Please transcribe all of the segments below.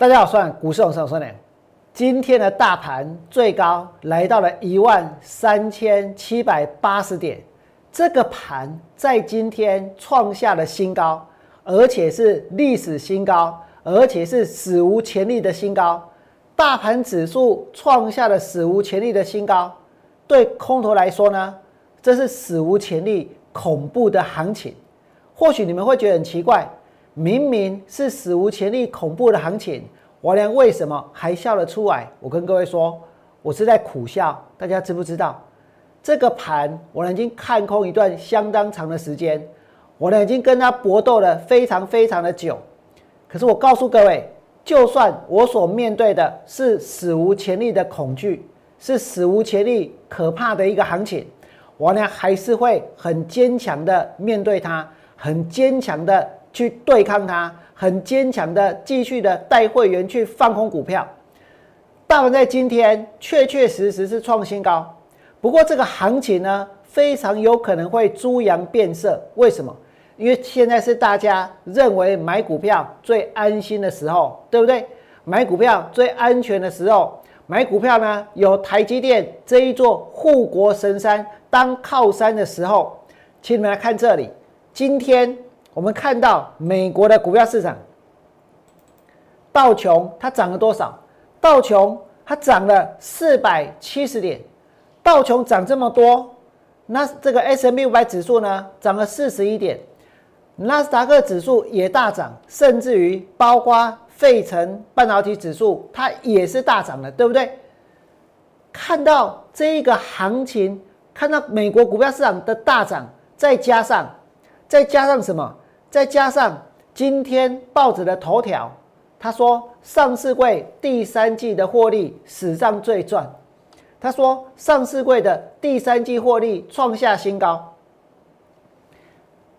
大家好，我是股市老师孙良。今天的大盘最高来到了一万三千七百八十点，这个盘在今天创下了新高，而且是历史新高，而且是史无前例的新高。大盘指数创下了史无前例的新高，对空头来说呢，这是史无前例恐怖的行情。或许你们会觉得很奇怪。明明是史无前例恐怖的行情，王良为什么还笑了出来？我跟各位说，我是在苦笑。大家知不知道？这个盘，我已经看空一段相当长的时间，我呢已经跟他搏斗了非常非常的久。可是我告诉各位，就算我所面对的是史无前例的恐惧，是史无前例可怕的一个行情，我呢还是会很坚强的面对它，很坚强的。去对抗它，很坚强的继续的带会员去放空股票。大盘在今天确确实实是创新高，不过这个行情呢，非常有可能会猪羊变色。为什么？因为现在是大家认为买股票最安心的时候，对不对？买股票最安全的时候，买股票呢有台积电这一座护国神山当靠山的时候，请你们来看这里，今天。我们看到美国的股票市场，道琼它涨了多少？道琼它涨了四百七十点，道琼涨这么多，那这个 S M B 五百指数呢，涨了四十一点，纳斯达克指数也大涨，甚至于包括费城半导体指数，它也是大涨的，对不对？看到这一个行情，看到美国股票市场的大涨，再加上再加上什么？再加上今天报纸的头条，他说上市柜第三季的获利史上最赚。他说上市柜的第三季获利创下新高。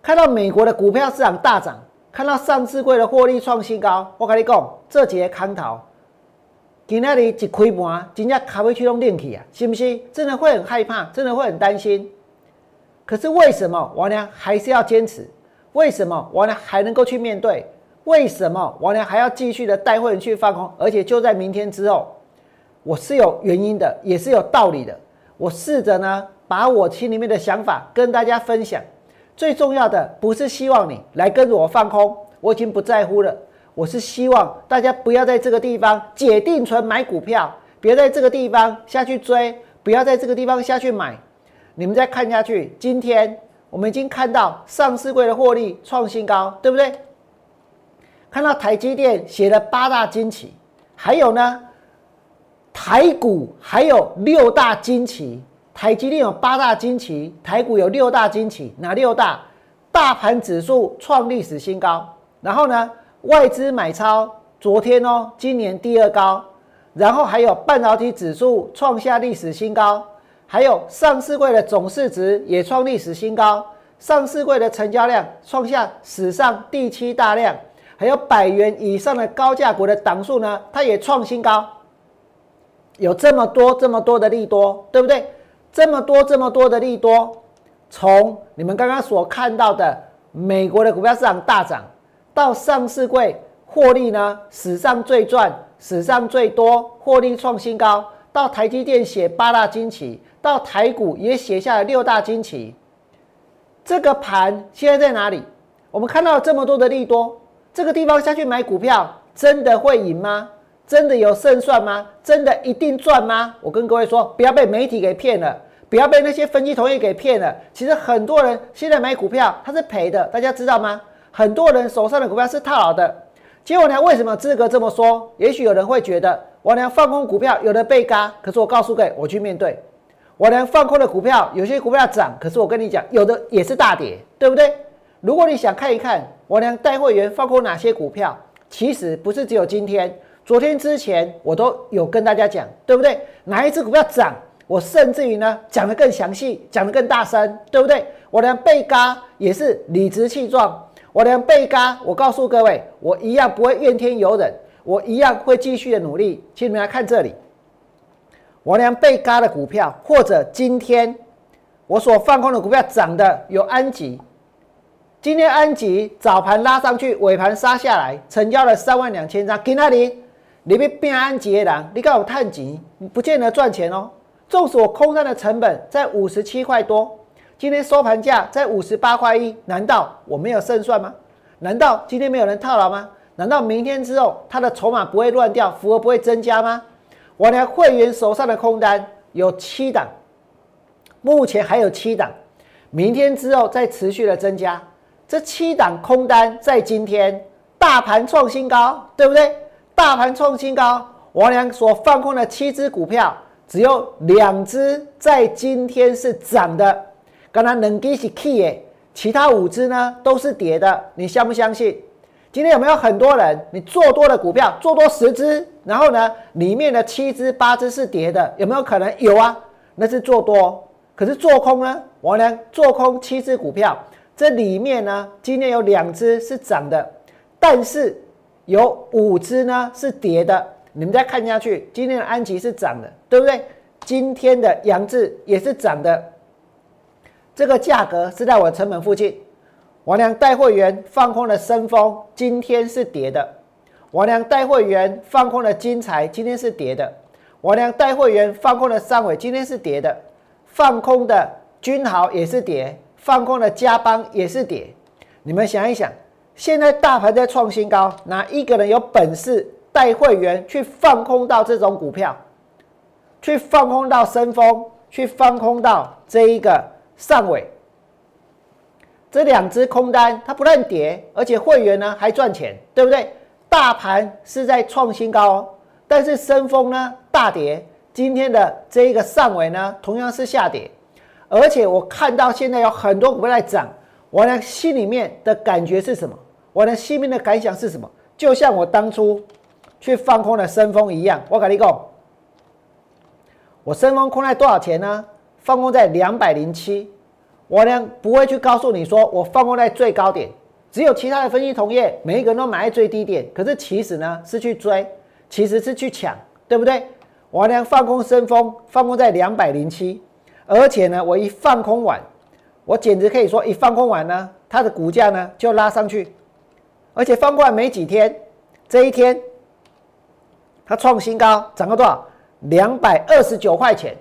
看到美国的股票市场大涨，看到上市柜的获利创新高，我跟你讲，这节空头今天你一开盘，真正卡位去拢练起啊，是不是？真的会很害怕，真的会很担心。可是为什么王良还是要坚持？为什么我呢还能够去面对？为什么我呢还要继续的带会员去放空？而且就在明天之后，我是有原因的，也是有道理的。我试着呢把我心里面的想法跟大家分享。最重要的不是希望你来跟着我放空，我已经不在乎了。我是希望大家不要在这个地方解定存买股票，别在这个地方下去追，不要在这个地方下去买。你们再看下去，今天。我们已经看到上市柜的获利创新高，对不对？看到台积电写了八大惊奇，还有呢，台股还有六大惊奇。台积电有八大惊奇，台股有六大惊奇，哪六大？大盘指数创历史新高，然后呢，外资买超昨天哦，今年第二高，然后还有半导体指数创下历史新高。还有上市柜的总市值也创历史新高，上市柜的成交量创下史上第七大量，还有百元以上的高价股的档数呢，它也创新高。有这么多这么多的利多，对不对？这么多这么多的利多，从你们刚刚所看到的美国的股票市场大涨，到上市柜获利呢史上最赚，史上最多，获利创新高，到台积电写八大惊奇。到台股也写下了六大惊奇，这个盘现在在哪里？我们看到这么多的利多，这个地方下去买股票，真的会赢吗？真的有胜算吗？真的一定赚吗？我跟各位说，不要被媒体给骗了，不要被那些分析同业给骗了。其实很多人现在买股票他是赔的，大家知道吗？很多人手上的股票是套牢的。结果呢？为什么资格这么说？也许有人会觉得，我呢放空股票有的被嘎，可是我告诉各位，我去面对。我连放空的股票，有些股票涨，可是我跟你讲，有的也是大跌，对不对？如果你想看一看我连带会员放空哪些股票，其实不是只有今天，昨天之前我都有跟大家讲，对不对？哪一只股票涨，我甚至于呢讲得更详细，讲得更大声，对不对？我连被嘎也是理直气壮，我连被嘎，我告诉各位，我一样不会怨天尤人，我一样会继续的努力。请你们来看这里。我连被嘎的股票，或者今天我所放空的股票涨的有安吉，今天安吉早盘拉上去，尾盘杀下来，成交了三万两千张。给那里你被变安杰人，你告我探钱，不见得赚钱哦。纵使我空单的成本在五十七块多，今天收盘价在五十八块一，难道我没有胜算吗？难道今天没有人套牢吗？难道明天之后它的筹码不会乱掉，幅额不会增加吗？我的会员手上的空单有七档，目前还有七档，明天之后再持续的增加。这七档空单在今天大盘创新高，对不对？大盘创新高，我俩所放空的七只股票。只有两只在今天是涨的，刚才能给是 key 耶，其他五只呢都是跌的，你相不相信？今天有没有很多人你做多的股票做多十只，然后呢里面的七只八只是跌的，有没有可能？有啊，那是做多。可是做空呢？我呢做空七只股票，这里面呢今天有两只是涨的，但是有五只呢是跌的。你们再看下去，今天的安吉是涨的，对不对？今天的杨志也是涨的，这个价格是在我成本附近。王良带会员放空了深丰，今天是跌的；王良带会员放空了金财，今天是跌的；王良带会员放空了三伟，今天是跌的；放空的君豪也是跌，放空的嘉邦也是跌。你们想一想，现在大盘在创新高，哪一个人有本事？带会员去放空到这种股票，去放空到深丰，去放空到这一个上尾，这两只空单它不但跌，而且会员呢还赚钱，对不对？大盘是在创新高哦，但是深丰呢大跌，今天的这一个上尾呢同样是下跌，而且我看到现在有很多股在涨，我的心里面的感觉是什么？我的心里面的感想是什么？就像我当初。去放空的深丰一样，我跟你讲，我深丰空在多少钱呢？放空在两百零七，我呢不会去告诉你说我放空在最高点，只有其他的分析同业每一个人都买在最低点，可是其实呢是去追，其实是去抢，对不对？我呢放空深丰，放空在两百零七，而且呢我一放空完，我简直可以说一放空完呢，它的股价呢就拉上去，而且放空完没几天，这一天。它创新高，涨到多少？两百二十九块钱。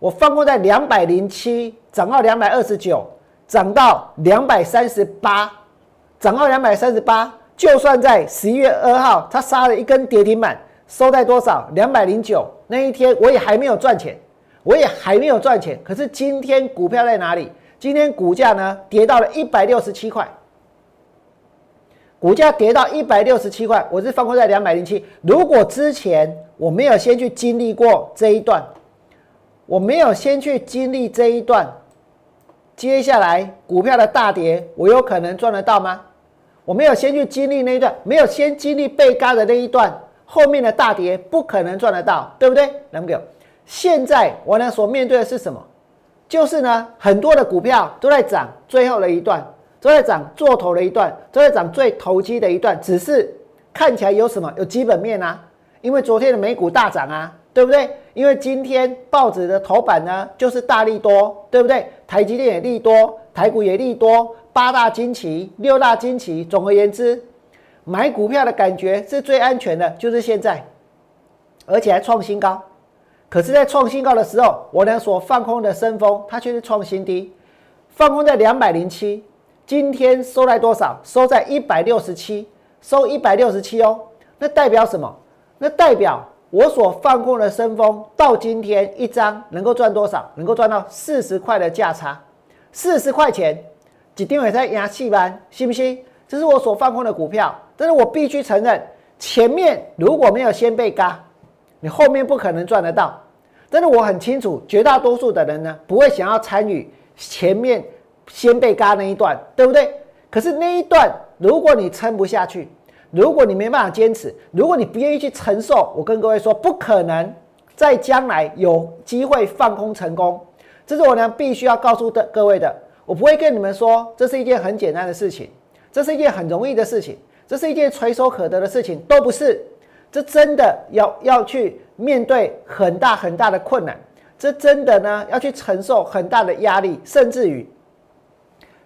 我放空在两百零七，涨到两百二十九，涨到两百三十八，涨到两百三十八。就算在十一月二号，它杀了一根跌停板，收在多少？两百零九。那一天我也还没有赚钱，我也还没有赚钱。可是今天股票在哪里？今天股价呢？跌到了一百六十七块。股价跌到一百六十七块，我是放空在两百零七。如果之前我没有先去经历过这一段，我没有先去经历这一段，接下来股票的大跌，我有可能赚得到吗？我没有先去经历那一段，没有先经历被嘎的那一段，后面的大跌不可能赚得到，对不对？两个，现在我呢所面对的是什么？就是呢很多的股票都在涨，最后的一段。都在涨做头的一段，都在涨最投机的一段，只是看起来有什么有基本面啊？因为昨天的美股大涨啊，对不对？因为今天报纸的头版呢就是大利多，对不对？台积电也利多，台股也利多，八大惊奇、六大惊奇。总而言之，买股票的感觉是最安全的，就是现在，而且还创新高。可是，在创新高的时候，我俩所放空的升风，它却是创新低，放空在两百零七。今天收在多少？收在一百六十七，收一百六十七哦。那代表什么？那代表我所放空的升风到今天一张能够赚多少？能够赚到四十块的价差，四十块钱，几定位在压气班，信不信？这是我所放空的股票，但是我必须承认，前面如果没有先被嘎，你后面不可能赚得到。但是我很清楚，绝大多数的人呢，不会想要参与前面。先被嘎那一段，对不对？可是那一段，如果你撑不下去，如果你没办法坚持，如果你不愿意去承受，我跟各位说，不可能在将来有机会放空成功。这是我呢必须要告诉的各位的。我不会跟你们说这是一件很简单的事情，这是一件很容易的事情，这是一件垂手可得的事情，都不是。这真的要要去面对很大很大的困难，这真的呢要去承受很大的压力，甚至于。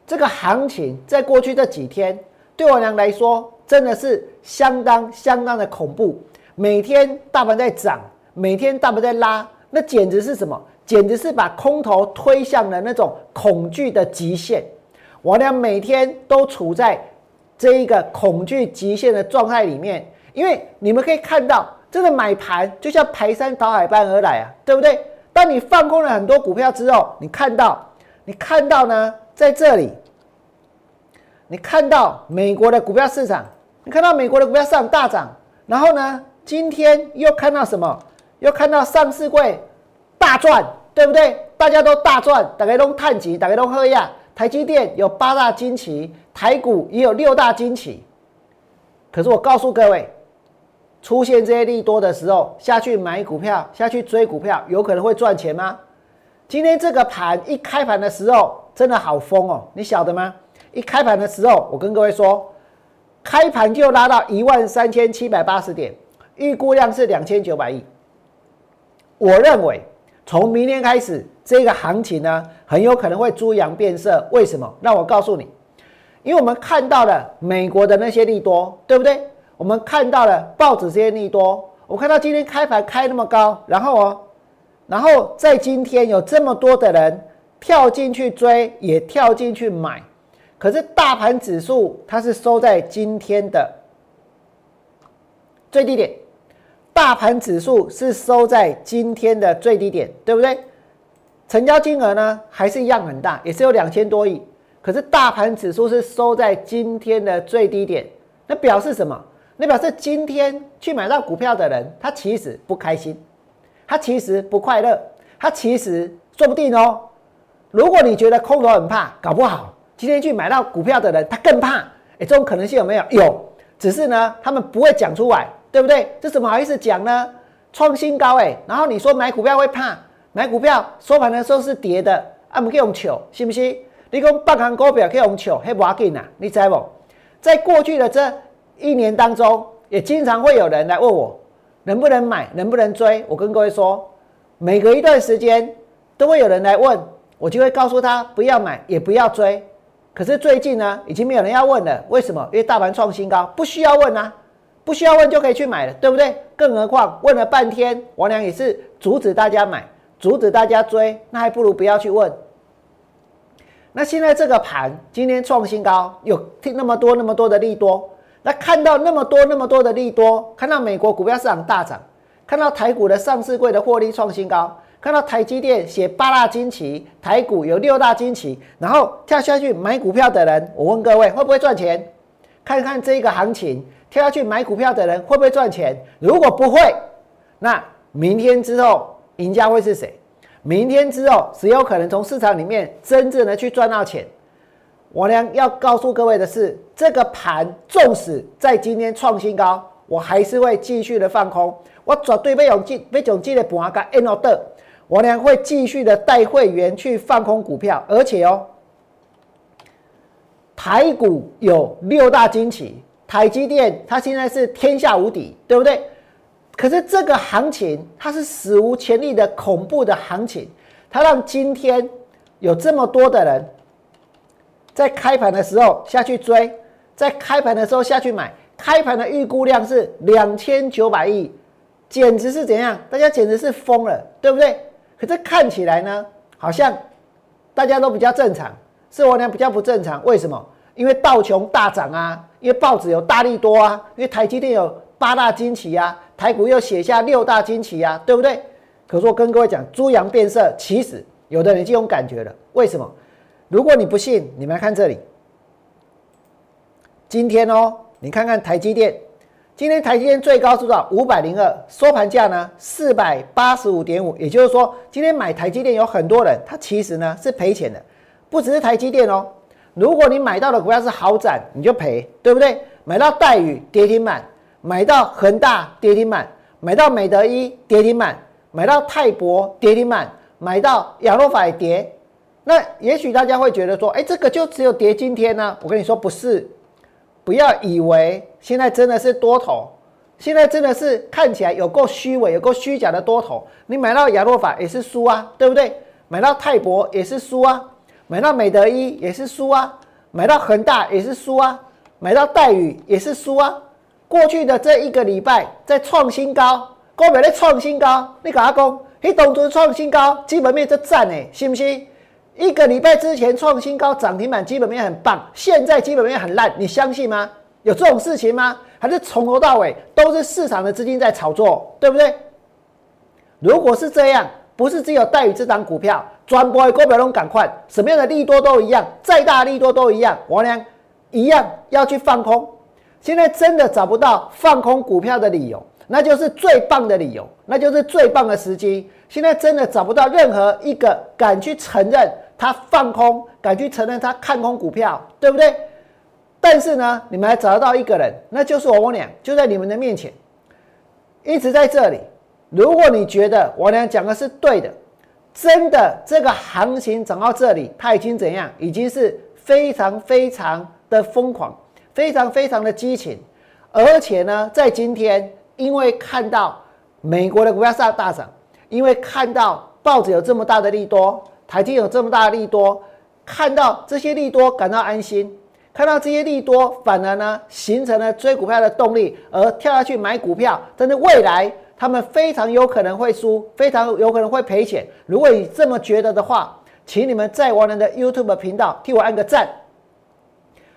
这个行情在过去这几天，对我娘来说真的是相当相当的恐怖。每天大盘在涨，每天大盘在拉，那简直是什么？简直是把空头推向了那种恐惧的极限。我俩每天都处在这一个恐惧极限的状态里面，因为你们可以看到，这个买盘就像排山倒海般而来啊，对不对？当你放空了很多股票之后，你看到，你看到呢，在这里，你看到美国的股票市场，你看到美国的股票市场大涨，然后呢？今天又看到什么？又看到上市柜大赚，对不对？大家都大赚，大家都探级，大家都喝呀。台积电有八大惊奇，台股也有六大惊奇。可是我告诉各位，出现这些利多的时候，下去买股票，下去追股票，有可能会赚钱吗？今天这个盘一开盘的时候，真的好疯哦！你晓得吗？一开盘的时候，我跟各位说，开盘就拉到一万三千七百八十点。预估量是两千九百亿，我认为从明天开始，这个行情呢很有可能会猪羊变色。为什么？让我告诉你，因为我们看到了美国的那些利多，对不对？我们看到了报纸这些利多，我看到今天开盘开那么高，然后哦，然后在今天有这么多的人跳进去追，也跳进去买，可是大盘指数它是收在今天的最低点。大盘指数是收在今天的最低点，对不对？成交金额呢还是一样很大，也是有两千多亿。可是大盘指数是收在今天的最低点，那表示什么？那表示今天去买到股票的人，他其实不开心，他其实不快乐，他其实说不定哦。如果你觉得空头很怕，搞不好今天去买到股票的人他更怕。哎，这种可能性有没有？有，只是呢他们不会讲出来。对不对？这怎么好意思讲呢？创新高哎，然后你说买股票会怕，买股票收盘的时候是跌的，啊，不可以用球，信不信？你讲半行股票可以用球，还不要紧呐？你知不？在过去的这一年当中，也经常会有人来问我，能不能买，能不能追？我跟各位说，每隔一段时间都会有人来问，我就会告诉他不要买，也不要追。可是最近呢，已经没有人要问了，为什么？因为大盘创新高，不需要问啊。不需要问就可以去买了，对不对？更何况问了半天，王良也是阻止大家买，阻止大家追，那还不如不要去问。那现在这个盘今天创新高，有那么多那么多的利多，那看到那么多那么多的利多，看到美国股票市场大涨，看到台股的上市柜的获利创新高，看到台积电写八大惊奇，台股有六大惊奇，然后跳下去买股票的人，我问各位会不会赚钱？看看这个行情。跳下去买股票的人会不会赚钱？如果不会，那明天之后赢家会是谁？明天之后谁有可能从市场里面真正的去赚到钱？我呢要告诉各位的是，这个盘纵使在今天创新高，我还是会继续的放空。我绝对被勇进被勇进的盘个 N O 的，我呢会继续的带会员去放空股票，而且哦，台股有六大惊奇。台积电它现在是天下无敌，对不对？可是这个行情它是史无前例的恐怖的行情，它让今天有这么多的人在开盘的时候下去追，在开盘的时候下去买，开盘的预估量是两千九百亿，简直是怎样？大家简直是疯了，对不对？可是看起来呢，好像大家都比较正常，是我呢比较不正常，为什么？因为道琼大涨啊。因为报纸有大力多啊，因为台积电有八大惊奇啊，台股又写下六大惊奇啊，对不对？可是我跟各位讲，猪羊变色，其实有的人就有感觉了。为什么？如果你不信，你们看这里。今天哦，你看看台积电，今天台积电最高是多少？五百零二，收盘价呢？四百八十五点五。也就是说，今天买台积电有很多人，他其实呢是赔钱的，不只是台积电哦。如果你买到的股票是豪展，你就赔，对不对？买到待遇跌停板，买到恒大跌停板，买到美德一跌停板，买到泰博跌停板，买到亚诺法跌。那也许大家会觉得说，哎，这个就只有跌今天呢？我跟你说不是，不要以为现在真的是多头，现在真的是看起来有够虚伪、有够虚假的多头。你买到亚诺法也是输啊，对不对？买到泰博也是输啊。买到美德一也是输啊，买到恒大也是输啊，买到戴宇也是输啊。过去的这一个礼拜在创新高，股票在创新高，你跟他讲，你动作创新高，基本面在赞呢，信不信？一个礼拜之前创新高，涨停板基本面很棒，现在基本面很烂，你相信吗？有这种事情吗？还是从头到尾都是市场的资金在炒作，对不对？如果是这样，不是只有带宇这档股票，专播的股票都赶快，什么样的利多都一样，再大利多都一样，王良一样要去放空。现在真的找不到放空股票的理由，那就是最棒的理由，那就是最棒的时机。现在真的找不到任何一个敢去承认。他放空，敢去承认他看空股票，对不对？但是呢，你们还找得到一个人，那就是王良，就在你们的面前，一直在这里。如果你觉得王良讲的是对的，真的这个行情涨到这里，他已经怎样？已经是非常非常的疯狂，非常非常的激情。而且呢，在今天，因为看到美国的股票上大涨，因为看到报纸有这么大的利多。台积有这么大的利多，看到这些利多感到安心，看到这些利多反而呢形成了追股票的动力，而跳下去买股票，但是未来他们非常有可能会输，非常有可能会赔钱。如果你这么觉得的话，请你们在我们的 YouTube 频道替我按个赞。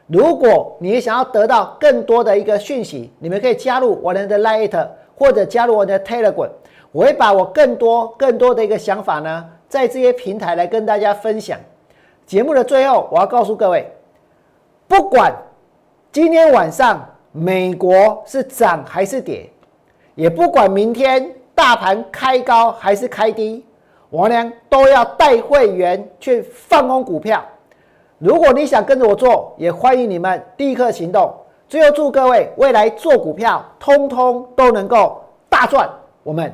如果你想要得到更多的一个讯息，你们可以加入我们的 Lite 或者加入我的 Telegram，我会把我更多更多的一个想法呢。在这些平台来跟大家分享。节目的最后，我要告诉各位，不管今天晚上美国是涨还是跌，也不管明天大盘开高还是开低，我呢都要带会员去放空股票。如果你想跟着我做，也欢迎你们立刻行动。最后祝各位未来做股票，通通都能够大赚。我们